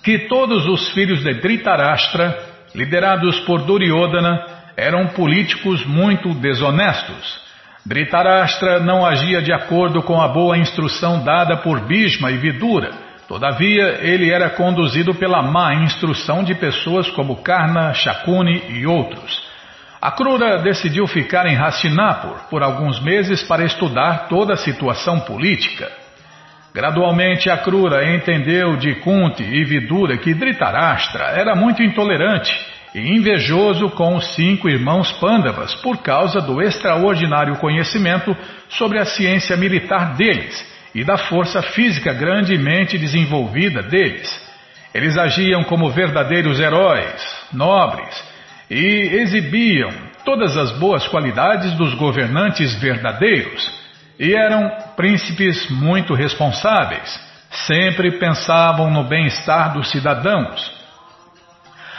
que todos os filhos de Dhritarashtra, liderados por Duryodhana, eram políticos muito desonestos. Dhritarashtra não agia de acordo com a boa instrução dada por Bhishma e Vidura. Todavia, ele era conduzido pela má instrução de pessoas como Karna, Shakuni e outros. A Krura decidiu ficar em Hastinapur por alguns meses para estudar toda a situação política. Gradualmente, a Krura entendeu de Kunti e Vidura que Dhritarashtra era muito intolerante e invejoso com os cinco irmãos Pandavas por causa do extraordinário conhecimento sobre a ciência militar deles e da força física grandemente desenvolvida deles. Eles agiam como verdadeiros heróis, nobres, e exibiam todas as boas qualidades dos governantes verdadeiros, e eram príncipes muito responsáveis, sempre pensavam no bem-estar dos cidadãos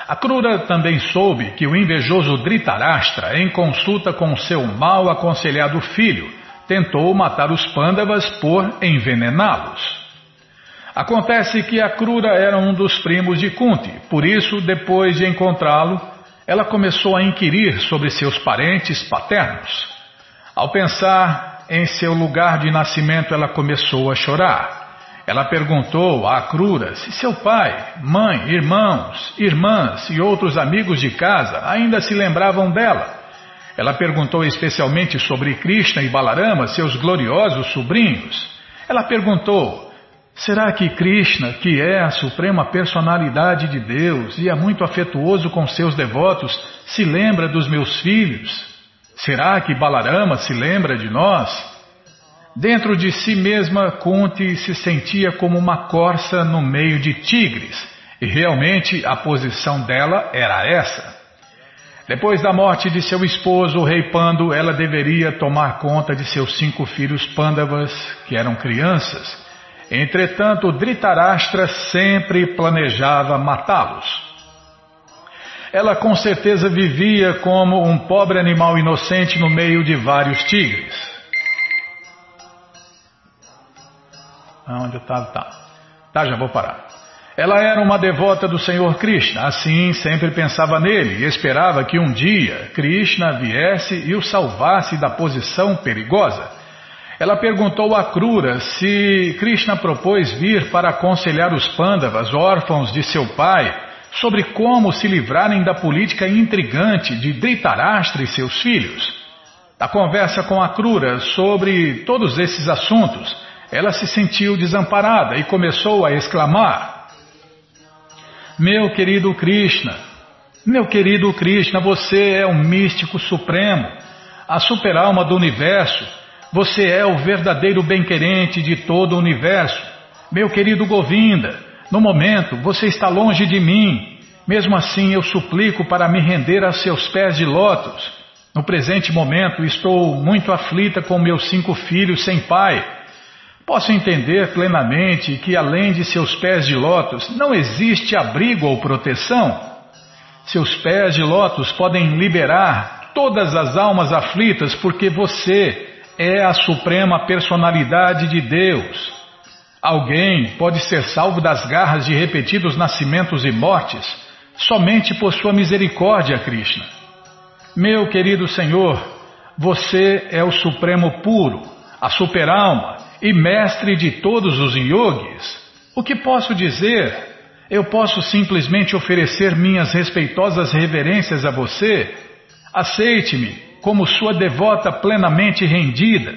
a Krura também soube que o invejoso Dhritarashtra, em consulta com seu mal aconselhado filho, tentou matar os Pandavas por envenená-los. Acontece que a Krura era um dos primos de Kunti, por isso, depois de encontrá-lo, ela começou a inquirir sobre seus parentes paternos. Ao pensar em seu lugar de nascimento, ela começou a chorar. Ela perguntou a Krura se seu pai, mãe, irmãos, irmãs e outros amigos de casa ainda se lembravam dela. Ela perguntou especialmente sobre Krishna e Balarama, seus gloriosos sobrinhos. Ela perguntou: será que Krishna, que é a suprema personalidade de Deus e é muito afetuoso com seus devotos, se lembra dos meus filhos? Será que Balarama se lembra de nós? Dentro de si mesma, Kunti se sentia como uma corça no meio de tigres, e realmente a posição dela era essa. Depois da morte de seu esposo, o rei Pando, ela deveria tomar conta de seus cinco filhos Pandavas, que eram crianças. Entretanto, Dhritarashtra sempre planejava matá-los. Ela com certeza vivia como um pobre animal inocente no meio de vários tigres. Onde eu estava? Tá. tá, já vou parar. Ela era uma devota do Senhor Krishna, assim sempre pensava nele e esperava que um dia Krishna viesse e o salvasse da posição perigosa. Ela perguntou a Krura se Krishna propôs vir para aconselhar os Pandavas, órfãos de seu pai, sobre como se livrarem da política intrigante de Dhritarashtra e seus filhos. Da conversa com a Krura sobre todos esses assuntos, ela se sentiu desamparada e começou a exclamar: Meu querido Krishna, meu querido Krishna, você é o místico supremo, a superalma do universo, você é o verdadeiro bem-querente de todo o universo. Meu querido Govinda, no momento você está longe de mim, mesmo assim eu suplico para me render a seus pés de lótus. No presente momento estou muito aflita com meus cinco filhos sem pai. Posso entender plenamente que, além de seus pés de lótus, não existe abrigo ou proteção. Seus pés de lótus podem liberar todas as almas aflitas, porque você é a suprema personalidade de Deus. Alguém pode ser salvo das garras de repetidos nascimentos e mortes somente por sua misericórdia, Krishna. Meu querido Senhor, você é o Supremo Puro, a Superalma e mestre de todos os yogis, o que posso dizer? Eu posso simplesmente oferecer minhas respeitosas reverências a você. Aceite-me como sua devota plenamente rendida.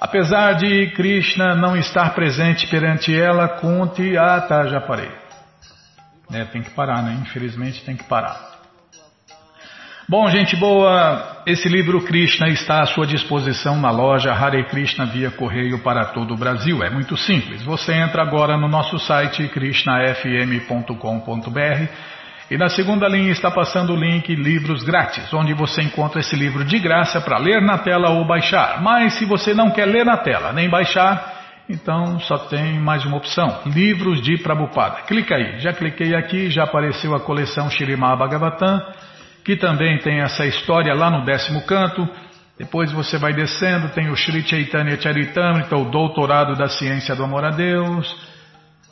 Apesar de Krishna não estar presente perante ela, conte. Ah, tá, já parei. É, tem que parar, né? Infelizmente tem que parar. Bom, gente boa, esse livro Krishna está à sua disposição na loja Hare Krishna via correio para todo o Brasil. É muito simples. Você entra agora no nosso site krishnafm.com.br e na segunda linha está passando o link Livros Grátis, onde você encontra esse livro de graça para ler na tela ou baixar. Mas se você não quer ler na tela nem baixar, então só tem mais uma opção: Livros de Prabhupada. Clica aí. Já cliquei aqui, já apareceu a coleção Shirimá Bhagavatam que também tem essa história lá no décimo canto. Depois você vai descendo, tem o Sri Chaitanya Charitamrita, o Doutorado da Ciência do Amor a Deus,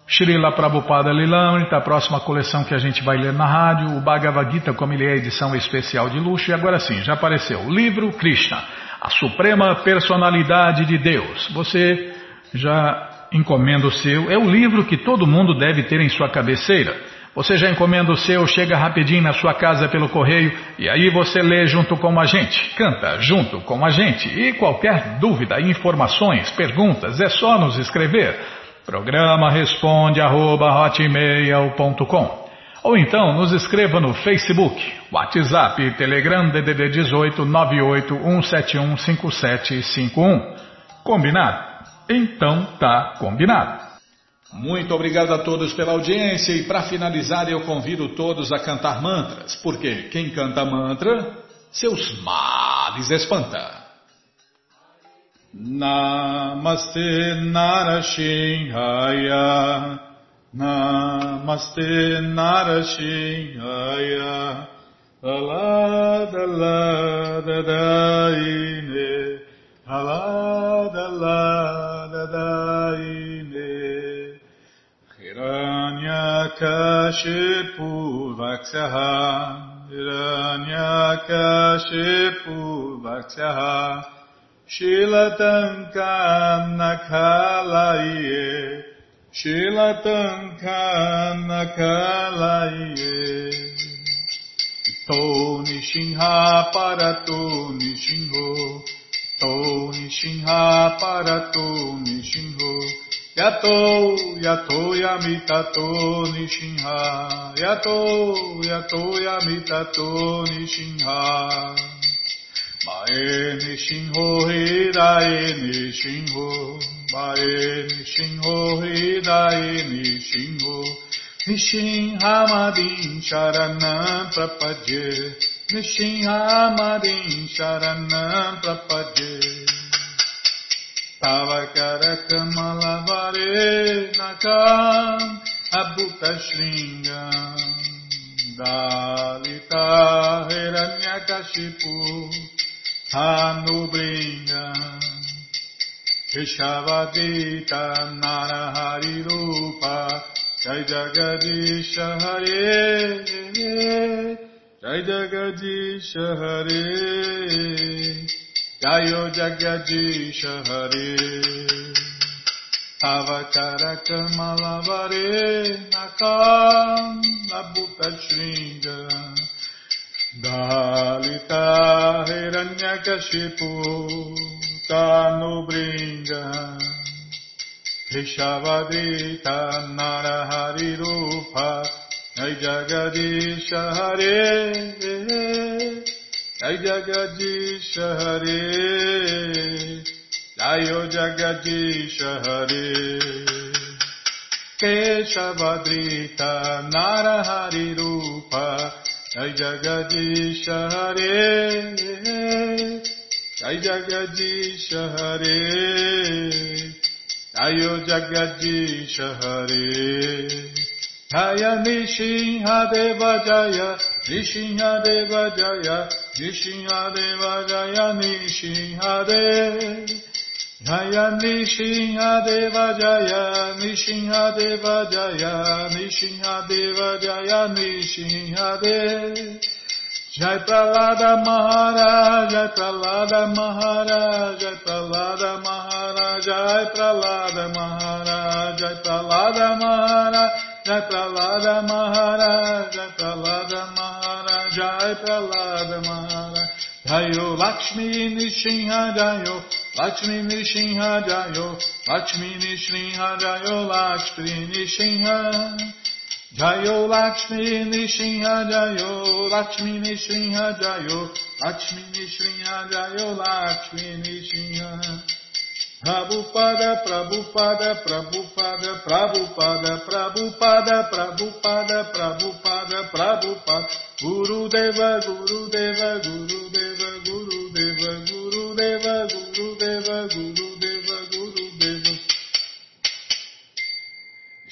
Srila Prabhupada Lilamrita, a próxima coleção que a gente vai ler na rádio, o Bhagavad Gita, como ele é edição especial de luxo, e agora sim, já apareceu o livro Krishna, a Suprema Personalidade de Deus. Você já encomenda o seu, é o livro que todo mundo deve ter em sua cabeceira. Você já encomenda o seu, chega rapidinho na sua casa pelo correio e aí você lê junto com a gente, canta junto com a gente. E qualquer dúvida, informações, perguntas, é só nos escrever. Programa responde arroba, ou então nos escreva no Facebook, WhatsApp, Telegram DDD 18 5751. Combinado? Então tá combinado. Muito obrigado a todos pela audiência e para finalizar eu convido todos a cantar mantras, porque quem canta mantra, seus males espanta. Namaste Narashinhaya Namaste Narashinhaya Alada Lada Daine Alada Lada Daine Hiranyakashipu Vaksyah Hiranyakashipu Vaksyah Shilatankam Nakalaye Shilatankam Nakalaye To Nishinha para To Nishinho To Nishinha para To Nishinho Yato, yato yamitato nishinha. Yato, yato yamitato nishinha. Mae nishinho hidae nishinho. Mae nishinho hidae nishinho. Nishinhamadin sharanam prapadye. Nishinhamadin sharanam prapadye. Tavakarakamalavari nakam abhuta shringam Dalita hiranyakashipu hanubringam Keshavadita narahari rupa Jai Jagadisha Hare Jai Jagadisha Hare Gayo Jagadish Hare Tavakara Kamalavare Nakam Nabuta Shringa Dalita Hiranyakashipu Tanubringa Rishavadita Narahari Rupa Jai Jagadish Hare Hare Jai Jagadish Hare Jai Jayo Jagadish Hare Keshavadrita Narahari Rupa Jai Jagadish Hare Jai Jagadish Hare Jayo Jagadish Hare Jaya Nishinha Deva Jaya Nishinha Deva Jaya Nishinha Deva Jaya Nishinha Deva Jaya Nishinha Deva Jaya Nishinha Deva Jaya Nishinha Deva Jaya Nishinha Deva Jai Pralada Maharaj, Jai Pralada Maharaj, Jai Pralada Maharaj, Jai Pralada Maharaj, Jai Pralada Maharaj, Jai Pralada Maharaj, Jai Pralada Maharaj, Jai Pralada Maharaj. Jayo Lakshmi Nishinha Jayo, Lakshmi Nishinha Jayo, Lakshmi Nishinha Jayo, Lakshmi Nishinha. Jayo Lakshmi Nishinha Jayo, Lakshmi Nishinha Jayo, Lakshmi Nishinha Jayo, Lakshmi. Prabhupada, Prabhupada, Prabhupada, Prabhupada, Prabhupada, Prabhupada, Prabhupada, Prabhupada, Guru Deva, Guru Deva, Guru Deva,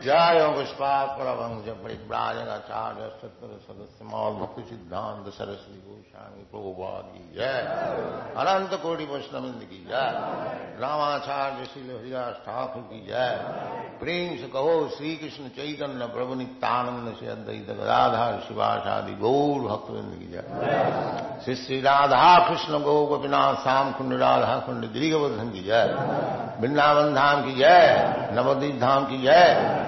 जय पुष्पात परमंश परिव्राजनाचार्य सत्तर सदस्य मौल भक्ति सिद्धांत सरस्वती गोस्वामी प्रभुपाद की जय अनंत कोटि वैष्णविंद की जय रामाचार्य श्री हरिदास ठाकुर की जय प्रेम से कहो श्री कृष्ण चैतन्य प्रभु नित्यानंद से अद्वैत गदाधार शिवाशादि गौर भक्तविंद की जय श्री श्री राधा कृष्ण गौ गोपीनाथ श्याम कुंड राधा कुंड गिरिवर्धन की जय वृंदावन धाम की जय नवदीप धाम की जय